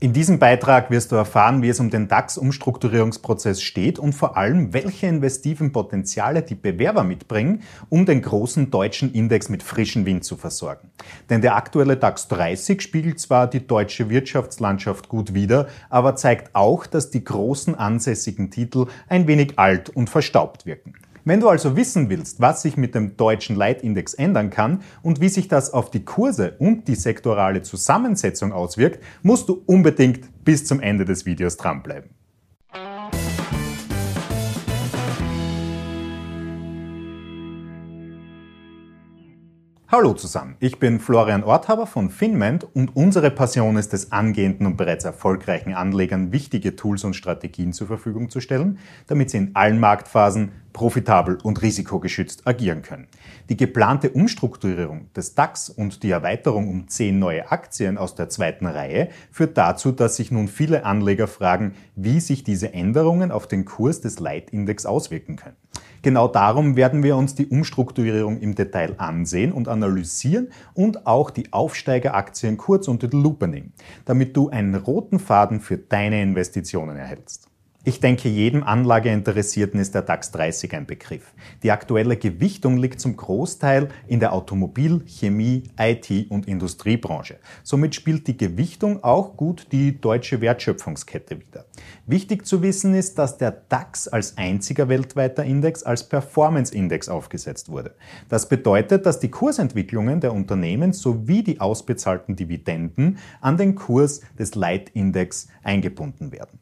In diesem Beitrag wirst du erfahren, wie es um den DAX-Umstrukturierungsprozess steht und vor allem, welche investiven Potenziale die Bewerber mitbringen, um den großen deutschen Index mit frischem Wind zu versorgen. Denn der aktuelle DAX 30 spiegelt zwar die deutsche Wirtschaftslandschaft gut wider, aber zeigt auch, dass die großen ansässigen Titel ein wenig alt und verstaubt wirken. Wenn du also wissen willst, was sich mit dem deutschen Leitindex ändern kann und wie sich das auf die Kurse und die sektorale Zusammensetzung auswirkt, musst du unbedingt bis zum Ende des Videos dranbleiben. Hallo zusammen, ich bin Florian Orthaber von Finment und unsere Passion ist es, angehenden und bereits erfolgreichen Anlegern wichtige Tools und Strategien zur Verfügung zu stellen, damit sie in allen Marktphasen profitabel und risikogeschützt agieren können. Die geplante Umstrukturierung des DAX und die Erweiterung um zehn neue Aktien aus der zweiten Reihe führt dazu, dass sich nun viele Anleger fragen, wie sich diese Änderungen auf den Kurs des Leitindex auswirken können. Genau darum werden wir uns die Umstrukturierung im Detail ansehen und analysieren und auch die Aufsteigeraktien kurz unter die Lupe nehmen, damit du einen roten Faden für deine Investitionen erhältst. Ich denke, jedem Anlageinteressierten ist der DAX 30 ein Begriff. Die aktuelle Gewichtung liegt zum Großteil in der Automobil-, Chemie-, IT- und Industriebranche. Somit spielt die Gewichtung auch gut die deutsche Wertschöpfungskette wider. Wichtig zu wissen ist, dass der DAX als einziger weltweiter Index als Performance-Index aufgesetzt wurde. Das bedeutet, dass die Kursentwicklungen der Unternehmen sowie die ausbezahlten Dividenden an den Kurs des Leitindex eingebunden werden.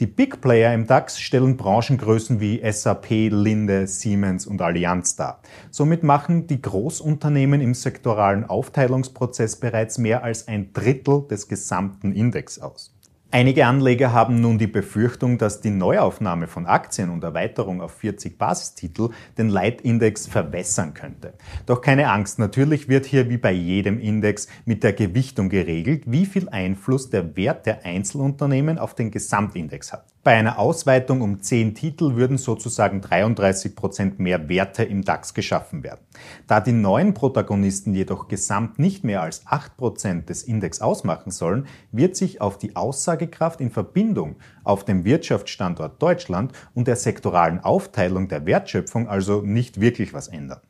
Die Big Player im DAX stellen Branchengrößen wie SAP, Linde, Siemens und Allianz dar. Somit machen die Großunternehmen im sektoralen Aufteilungsprozess bereits mehr als ein Drittel des gesamten Index aus. Einige Anleger haben nun die Befürchtung, dass die Neuaufnahme von Aktien und Erweiterung auf 40 Basistitel den Leitindex verwässern könnte. Doch keine Angst, natürlich wird hier wie bei jedem Index mit der Gewichtung geregelt, wie viel Einfluss der Wert der Einzelunternehmen auf den Gesamtindex hat. Bei einer Ausweitung um 10 Titel würden sozusagen 33 Prozent mehr Werte im DAX geschaffen werden. Da die neuen Protagonisten jedoch gesamt nicht mehr als 8 Prozent des Index ausmachen sollen, wird sich auf die Aussagekraft in Verbindung auf dem Wirtschaftsstandort Deutschland und der sektoralen Aufteilung der Wertschöpfung also nicht wirklich was ändern.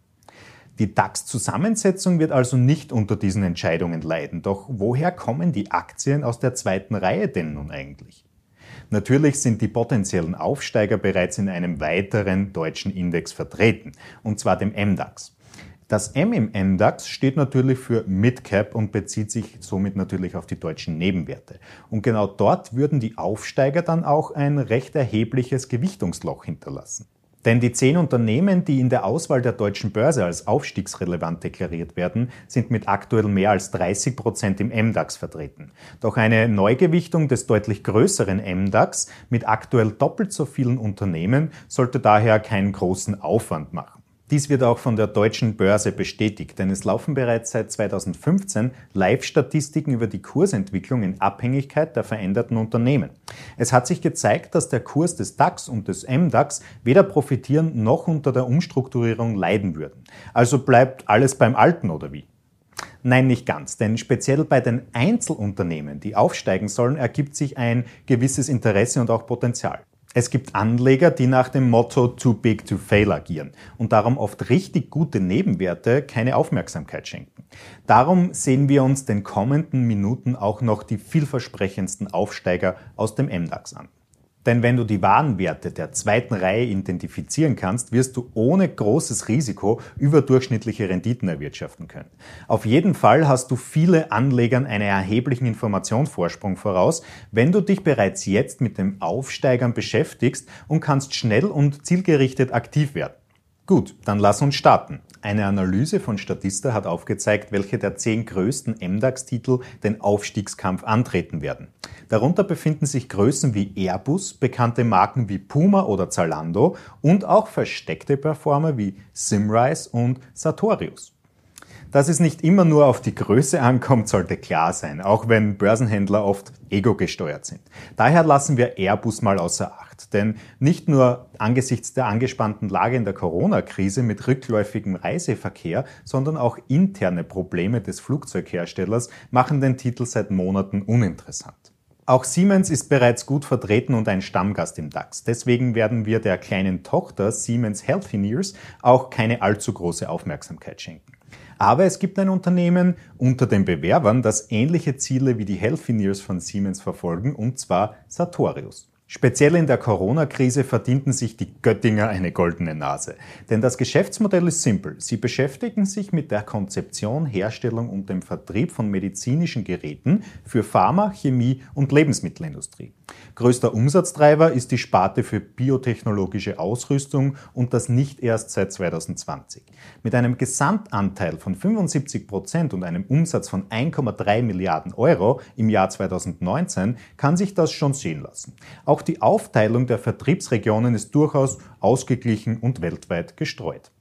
Die DAX-Zusammensetzung wird also nicht unter diesen Entscheidungen leiden. Doch woher kommen die Aktien aus der zweiten Reihe denn nun eigentlich? Natürlich sind die potenziellen Aufsteiger bereits in einem weiteren deutschen Index vertreten, und zwar dem MDAX. Das M im MDAX steht natürlich für Midcap und bezieht sich somit natürlich auf die deutschen Nebenwerte. Und genau dort würden die Aufsteiger dann auch ein recht erhebliches Gewichtungsloch hinterlassen. Denn die zehn Unternehmen, die in der Auswahl der deutschen Börse als aufstiegsrelevant deklariert werden, sind mit aktuell mehr als 30 Prozent im MDAX vertreten. Doch eine Neugewichtung des deutlich größeren MDAX mit aktuell doppelt so vielen Unternehmen sollte daher keinen großen Aufwand machen. Dies wird auch von der deutschen Börse bestätigt, denn es laufen bereits seit 2015 Live-Statistiken über die Kursentwicklung in Abhängigkeit der veränderten Unternehmen. Es hat sich gezeigt, dass der Kurs des DAX und des MDAX weder profitieren noch unter der Umstrukturierung leiden würden. Also bleibt alles beim Alten oder wie? Nein, nicht ganz, denn speziell bei den Einzelunternehmen, die aufsteigen sollen, ergibt sich ein gewisses Interesse und auch Potenzial. Es gibt Anleger, die nach dem Motto Too Big to Fail agieren und darum oft richtig gute Nebenwerte keine Aufmerksamkeit schenken. Darum sehen wir uns den kommenden Minuten auch noch die vielversprechendsten Aufsteiger aus dem MDAX an. Denn wenn du die Warenwerte der zweiten Reihe identifizieren kannst, wirst du ohne großes Risiko überdurchschnittliche Renditen erwirtschaften können. Auf jeden Fall hast du viele Anlegern einen erheblichen Informationsvorsprung voraus, wenn du dich bereits jetzt mit dem Aufsteigern beschäftigst und kannst schnell und zielgerichtet aktiv werden. Gut, dann lass uns starten. Eine Analyse von Statista hat aufgezeigt, welche der zehn größten MDAX-Titel den Aufstiegskampf antreten werden. Darunter befinden sich Größen wie Airbus, bekannte Marken wie Puma oder Zalando und auch versteckte Performer wie Simrise und Sartorius. Dass es nicht immer nur auf die Größe ankommt, sollte klar sein, auch wenn Börsenhändler oft ego-gesteuert sind. Daher lassen wir Airbus mal außer Acht. Denn nicht nur angesichts der angespannten Lage in der Corona-Krise mit rückläufigem Reiseverkehr, sondern auch interne Probleme des Flugzeugherstellers machen den Titel seit Monaten uninteressant. Auch Siemens ist bereits gut vertreten und ein Stammgast im DAX. Deswegen werden wir der kleinen Tochter Siemens Healthineers auch keine allzu große Aufmerksamkeit schenken. Aber es gibt ein Unternehmen unter den Bewerbern, das ähnliche Ziele wie die Healthineers von Siemens verfolgen, und zwar Sartorius. Speziell in der Corona-Krise verdienten sich die Göttinger eine goldene Nase. Denn das Geschäftsmodell ist simpel. Sie beschäftigen sich mit der Konzeption, Herstellung und dem Vertrieb von medizinischen Geräten für Pharma, Chemie und Lebensmittelindustrie. Größter Umsatztreiber ist die Sparte für biotechnologische Ausrüstung und das nicht erst seit 2020. Mit einem Gesamtanteil von 75 Prozent und einem Umsatz von 1,3 Milliarden Euro im Jahr 2019 kann sich das schon sehen lassen. Auch die Aufteilung der Vertriebsregionen ist durchaus ausgeglichen und weltweit gestreut.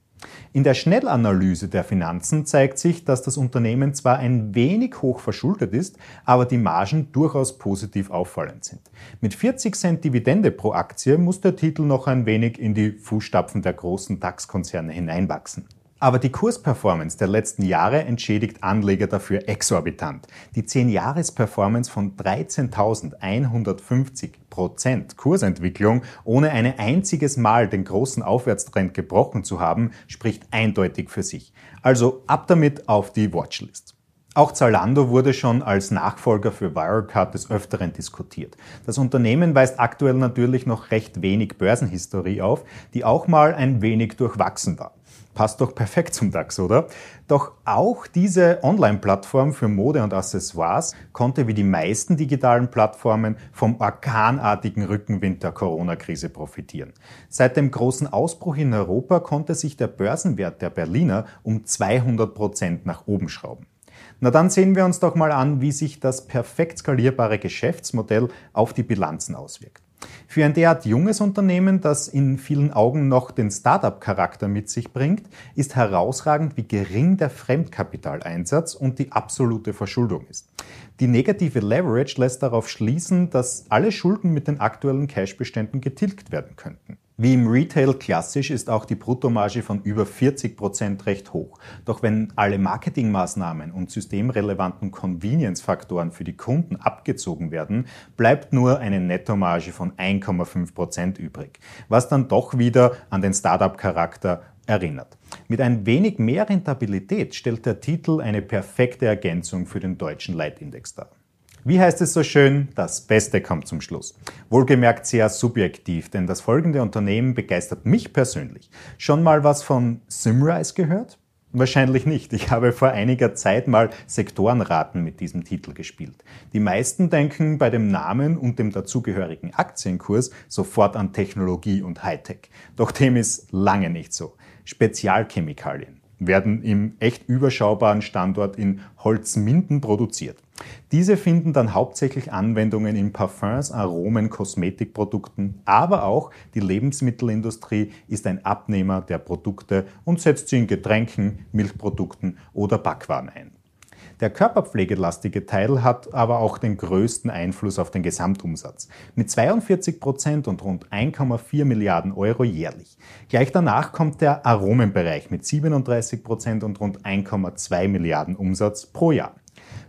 In der Schnellanalyse der Finanzen zeigt sich, dass das Unternehmen zwar ein wenig hoch verschuldet ist, aber die Margen durchaus positiv auffallend sind. Mit 40 Cent Dividende pro Aktie muss der Titel noch ein wenig in die Fußstapfen der großen DAX-Konzerne hineinwachsen. Aber die Kursperformance der letzten Jahre entschädigt Anleger dafür exorbitant. Die 10-Jahres-Performance von 13.150 Prozent Kursentwicklung, ohne ein einziges Mal den großen Aufwärtstrend gebrochen zu haben, spricht eindeutig für sich. Also ab damit auf die Watchlist. Auch Zalando wurde schon als Nachfolger für Wirecard des Öfteren diskutiert. Das Unternehmen weist aktuell natürlich noch recht wenig Börsenhistorie auf, die auch mal ein wenig durchwachsen war. Passt doch perfekt zum DAX, oder? Doch auch diese Online-Plattform für Mode und Accessoires konnte wie die meisten digitalen Plattformen vom orkanartigen Rückenwind der Corona-Krise profitieren. Seit dem großen Ausbruch in Europa konnte sich der Börsenwert der Berliner um 200 Prozent nach oben schrauben. Na dann sehen wir uns doch mal an, wie sich das perfekt skalierbare Geschäftsmodell auf die Bilanzen auswirkt. Für ein derart junges Unternehmen, das in vielen Augen noch den Startup-Charakter mit sich bringt, ist herausragend, wie gering der Fremdkapitaleinsatz und die absolute Verschuldung ist. Die negative Leverage lässt darauf schließen, dass alle Schulden mit den aktuellen Cashbeständen getilgt werden könnten. Wie im Retail klassisch ist auch die Bruttomarge von über 40 Prozent recht hoch. Doch wenn alle Marketingmaßnahmen und systemrelevanten Convenience-Faktoren für die Kunden abgezogen werden, bleibt nur eine Nettomarge von 1,5 Prozent übrig, was dann doch wieder an den Startup-Charakter erinnert. Mit ein wenig mehr Rentabilität stellt der Titel eine perfekte Ergänzung für den deutschen Leitindex dar. Wie heißt es so schön? Das Beste kommt zum Schluss. Wohlgemerkt sehr subjektiv, denn das folgende Unternehmen begeistert mich persönlich. Schon mal was von Simrise gehört? Wahrscheinlich nicht. Ich habe vor einiger Zeit mal Sektorenraten mit diesem Titel gespielt. Die meisten denken bei dem Namen und dem dazugehörigen Aktienkurs sofort an Technologie und Hightech. Doch dem ist lange nicht so. Spezialchemikalien werden im echt überschaubaren Standort in Holzminden produziert. Diese finden dann hauptsächlich Anwendungen in Parfums, Aromen, Kosmetikprodukten, aber auch die Lebensmittelindustrie ist ein Abnehmer der Produkte und setzt sie in Getränken, Milchprodukten oder Backwaren ein. Der körperpflegelastige Teil hat aber auch den größten Einfluss auf den Gesamtumsatz. Mit 42 Prozent und rund 1,4 Milliarden Euro jährlich. Gleich danach kommt der Aromenbereich mit 37 Prozent und rund 1,2 Milliarden Umsatz pro Jahr.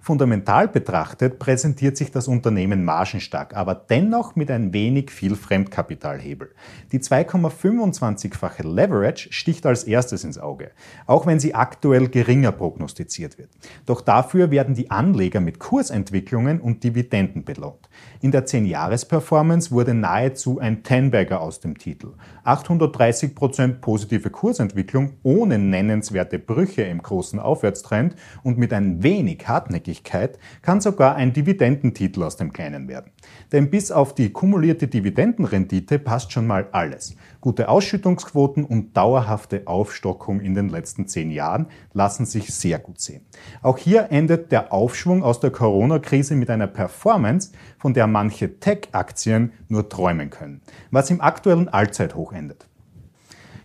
Fundamental betrachtet präsentiert sich das Unternehmen margenstark, aber dennoch mit ein wenig viel Fremdkapitalhebel. Die 2,25-fache Leverage sticht als erstes ins Auge, auch wenn sie aktuell geringer prognostiziert wird. Doch dafür werden die Anleger mit Kursentwicklungen und Dividenden belohnt. In der 10-Jahres-Performance wurde nahezu ein Ten-Bagger aus dem Titel. 830% positive Kursentwicklung ohne nennenswerte Brüche im großen Aufwärtstrend und mit ein wenig hartnäckig Hartnäckigkeit kann sogar ein Dividendentitel aus dem Kleinen werden. Denn bis auf die kumulierte Dividendenrendite passt schon mal alles. Gute Ausschüttungsquoten und dauerhafte Aufstockung in den letzten zehn Jahren lassen sich sehr gut sehen. Auch hier endet der Aufschwung aus der Corona-Krise mit einer Performance, von der manche Tech-Aktien nur träumen können, was im aktuellen Allzeithoch endet.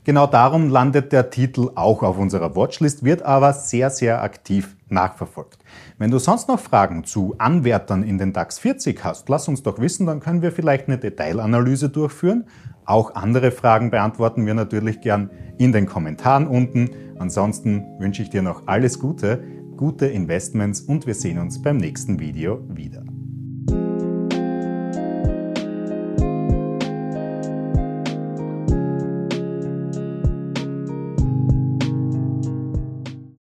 Genau darum landet der Titel auch auf unserer Watchlist, wird aber sehr, sehr aktiv nachverfolgt. Wenn du sonst noch Fragen zu Anwärtern in den DAX 40 hast, lass uns doch wissen, dann können wir vielleicht eine Detailanalyse durchführen. Auch andere Fragen beantworten wir natürlich gern in den Kommentaren unten. Ansonsten wünsche ich dir noch alles Gute, gute Investments und wir sehen uns beim nächsten Video wieder.